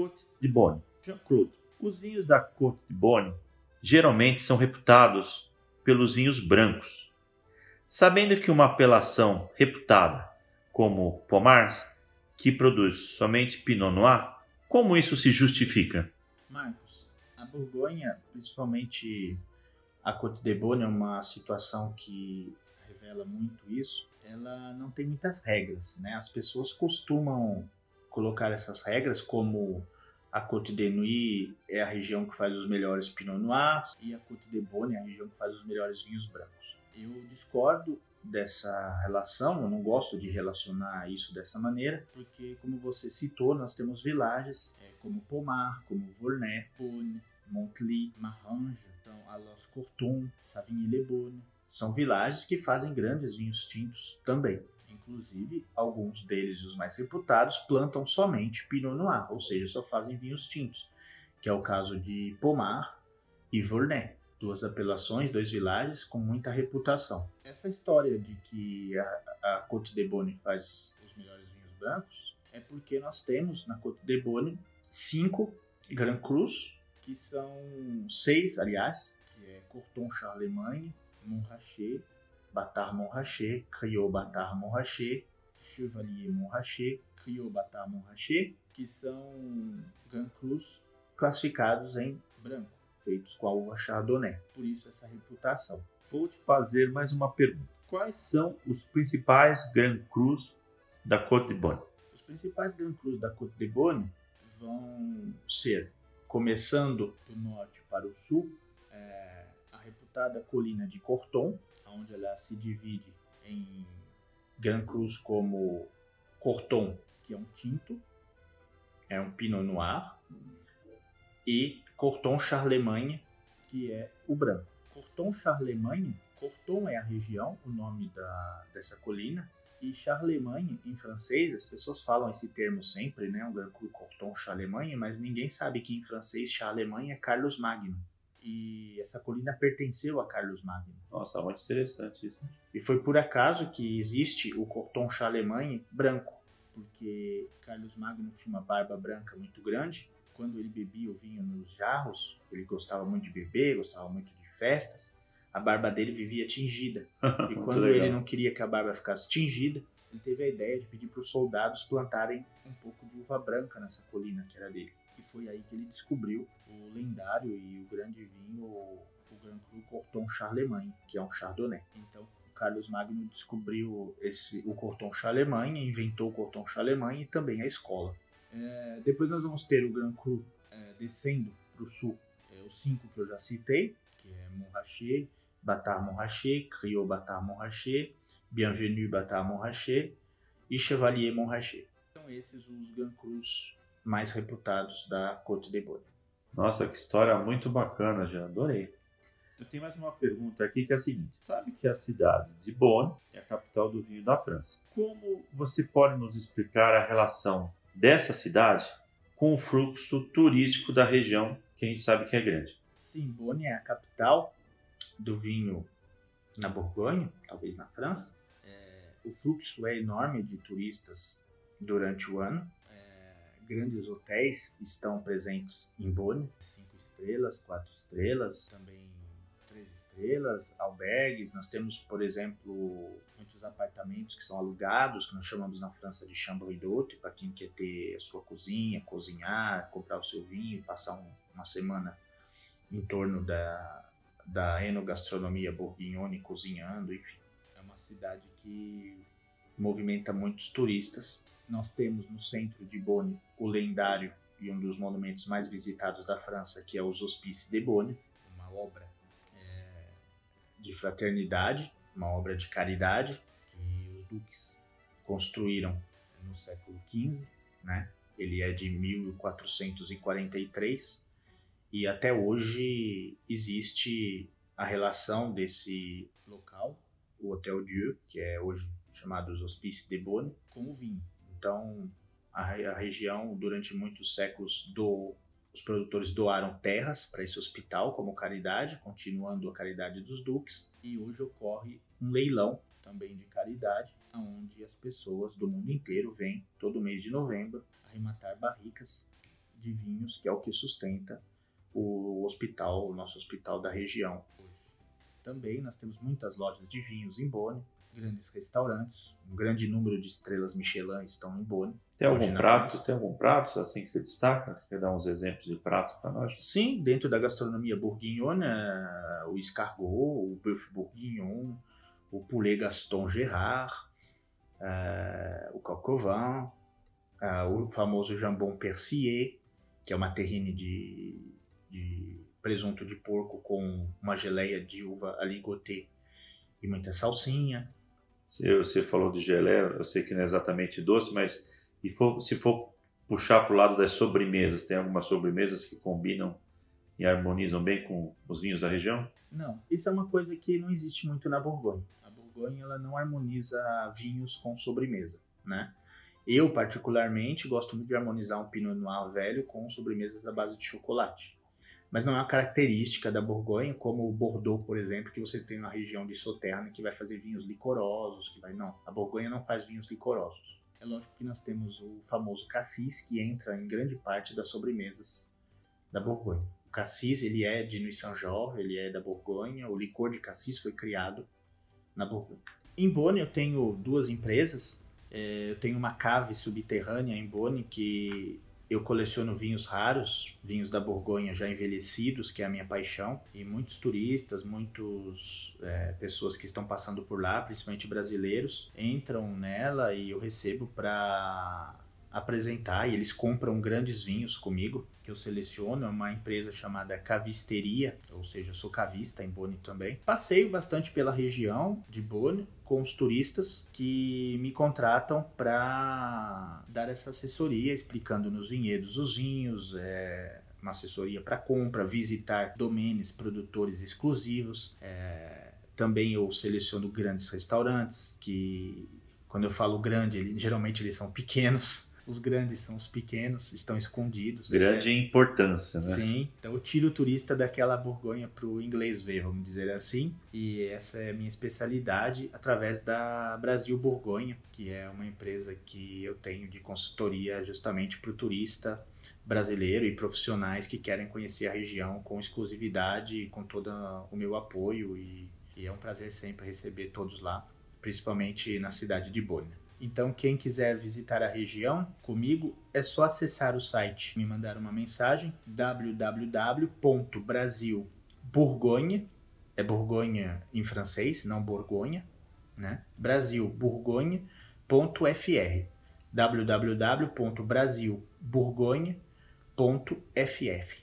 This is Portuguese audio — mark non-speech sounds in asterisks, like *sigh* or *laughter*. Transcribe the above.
Côte de Beaune. Jean-Claude, os vinhos da Côte de Beaune geralmente são reputados pelos vinhos brancos. Sabendo que uma apelação reputada como Pomars, que produz somente Pinot Noir, como isso se justifica? Marcos, a Borgonha, principalmente a Côte de Beaune, é uma situação que revela muito isso. Ela não tem muitas regras, né? As pessoas costumam colocar essas regras como a Côte de Nuit é a região que faz os melhores Pinot Noirs e a Côte de Beaune é a região que faz os melhores vinhos brancos. Eu discordo dessa relação, eu não gosto de relacionar isso dessa maneira, porque como você citou, nós temos vilagens é, como Pomar, como Volnay, Beaune, Montly, Marange, então Alos Courton, Savigny-le-Beaune, são vilagens que fazem grandes vinhos tintos também. Inclusive, alguns deles, os mais reputados, plantam somente Pinot Noir, ou seja, só fazem vinhos tintos, que é o caso de Pomar e Vournay, duas apelações, dois vilages com muita reputação. Essa história de que a, a Côte de Beaune faz os melhores vinhos brancos é porque nós temos na Côte de Beaune cinco Grand Crus, que são seis, aliás, que é Corton Charlemagne, Montrachet, Batar Montrachet, Criot Batar Montrachet, Chevalier Montrachet, Criot Batar Montrachet, que são Grand Crus classificados em branco, feitos com a uva Chardonnay. Por isso essa reputação. Vou te fazer mais uma pergunta. Quais são os principais Grand Crus da Côte de Beaune? Os principais Grand Crus da Côte de Beaune vão ser, começando do norte para o sul, é, a reputada colina de Corton, onde ela se divide em Grand Cruz como Corton, que é um tinto, é um Pinot Noir, e Corton Charlemagne, que é o branco. Corton Charlemagne, Corton é a região, o nome da, dessa colina, e Charlemagne, em francês, as pessoas falam esse termo sempre, né? Um Grand Cru Corton Charlemagne, mas ninguém sabe que em francês Charlemagne é Carlos Magno e essa colina pertenceu a Carlos Magno. Nossa, muito interessante isso. E foi por acaso que existe o Corton Charlemagne branco, porque Carlos Magno tinha uma barba branca muito grande. Quando ele bebia o vinho nos jarros, ele gostava muito de beber, gostava muito de festas, a barba dele vivia tingida. *laughs* E quando ele não queria que a barba ficasse tingida, ele teve a ideia de pedir para os soldados plantarem um pouco de uva branca nessa colina que era dele e foi aí que ele descobriu lendário e o grande vinho, o Grand Cru Corton Charlemagne, que é um Chardonnay. Então, o Carlos Magno descobriu esse, o Corton Charlemagne, inventou o Corton Charlemagne e também a escola. É, depois nós vamos ter o Grand Cru é, descendo para o sul, é, os cinco que eu já citei, que é Montrachet, Batar Montrachet, Criot Batar Montrachet, Bienvenue Batar Montrachet e Chevalier Montrachet. São esses os Grand Crus mais reputados da Côte de Beaune. Nossa, que história muito bacana, já adorei. Eu tenho mais uma pergunta aqui que é a seguinte: sabe que a cidade de Beaune é a capital do vinho da França? Como você pode nos explicar a relação dessa cidade com o fluxo turístico da região que a gente sabe que é grande? Sim, Beaune é a capital do vinho na Borgonha, talvez na França. É, o fluxo é enorme de turistas durante o ano grandes hotéis estão presentes em Boni, cinco estrelas, quatro estrelas, também três estrelas, albergues. Nós temos, por exemplo, muitos apartamentos que são alugados, que nós chamamos na França de chambre d'hôte, para quem quer ter a sua cozinha, cozinhar, comprar o seu vinho, passar um, uma semana em torno da, da enogastronomia bourguignone cozinhando, enfim. É uma cidade que movimenta muitos turistas nós temos no centro de Bonn o lendário e um dos monumentos mais visitados da França, que é os Hospices de Bonn, uma obra é, de fraternidade, uma obra de caridade que os duques construíram no século XV, né? Ele é de 1443 e até hoje existe a relação desse local, o Hotel Dieu, que é hoje chamado os Hospices de Bonn, com o vinho. Então, a, a região, durante muitos séculos, do, os produtores doaram terras para esse hospital como caridade, continuando a caridade dos duques, e hoje ocorre um leilão também de caridade, onde as pessoas do mundo inteiro vêm todo mês de novembro arrematar barricas de vinhos, que é o que sustenta o hospital, o nosso hospital da região. Também nós temos muitas lojas de vinhos em Boni, grandes restaurantes, um grande número de estrelas Michelin estão em Boni. Tem algum prato? Tem algum prato assim que você destaca? Quer dar uns exemplos de pratos para nós? Sim, dentro da gastronomia bourguignona, o escargot, o bœuf bourguignon, o poulet Gaston Gerard, uh, o coq au vin, uh, o famoso jambon persier, que é uma terrine de, de presunto de porco com uma geleia de uva aligoté e muita salsinha. Você falou de geleia, eu sei que não é exatamente doce, mas e for, se for puxar para o lado das sobremesas, tem algumas sobremesas que combinam e harmonizam bem com os vinhos da região? Não, isso é uma coisa que não existe muito na Borgonha. A Borgonha ela não harmoniza vinhos com sobremesa, né? Eu particularmente gosto muito de harmonizar um Pinot Noir velho com sobremesas à base de chocolate mas não é uma característica da Borgonha, como o Bordeaux, por exemplo, que você tem na região de Sauternes, que vai fazer vinhos licorosos, que vai não, a Borgonha não faz vinhos licorosos. É lógico que nós temos o famoso cassis, que entra em grande parte das sobremesas da Borgonha. O cassis, ele é de Nuit Saint-Georges, ele é da Borgonha, o licor de cassis foi criado na Borgonha. Em Bonne eu tenho duas empresas, é, eu tenho uma cave subterrânea em Bonne que eu coleciono vinhos raros, vinhos da Borgonha já envelhecidos, que é a minha paixão, e muitos turistas, muitas é, pessoas que estão passando por lá, principalmente brasileiros, entram nela e eu recebo para apresentar e eles compram grandes vinhos comigo, que eu seleciono, é uma empresa chamada Cavisteria, ou seja, sou cavista em Boni também. Passeio bastante pela região de Boni com os turistas que me contratam para dar essa assessoria, explicando nos vinhedos os vinhos, é, uma assessoria para compra, visitar domínios, produtores exclusivos. É, também eu seleciono grandes restaurantes que quando eu falo grande, ele, geralmente eles são pequenos, os grandes são os pequenos, estão escondidos. Grande importância, né? Sim. Então eu tiro o turista daquela Borgonha para o inglês ver, vamos dizer assim. E essa é a minha especialidade através da Brasil Borgonha, que é uma empresa que eu tenho de consultoria justamente para o turista brasileiro e profissionais que querem conhecer a região com exclusividade, com todo o meu apoio e, e é um prazer sempre receber todos lá, principalmente na cidade de Bolha. Então, quem quiser visitar a região comigo, é só acessar o site, me mandar uma mensagem www.brasilburgonha, é Borgonha em francês, não Borgonha, né? brasilburgonha.fr www.brasilburgonha.fr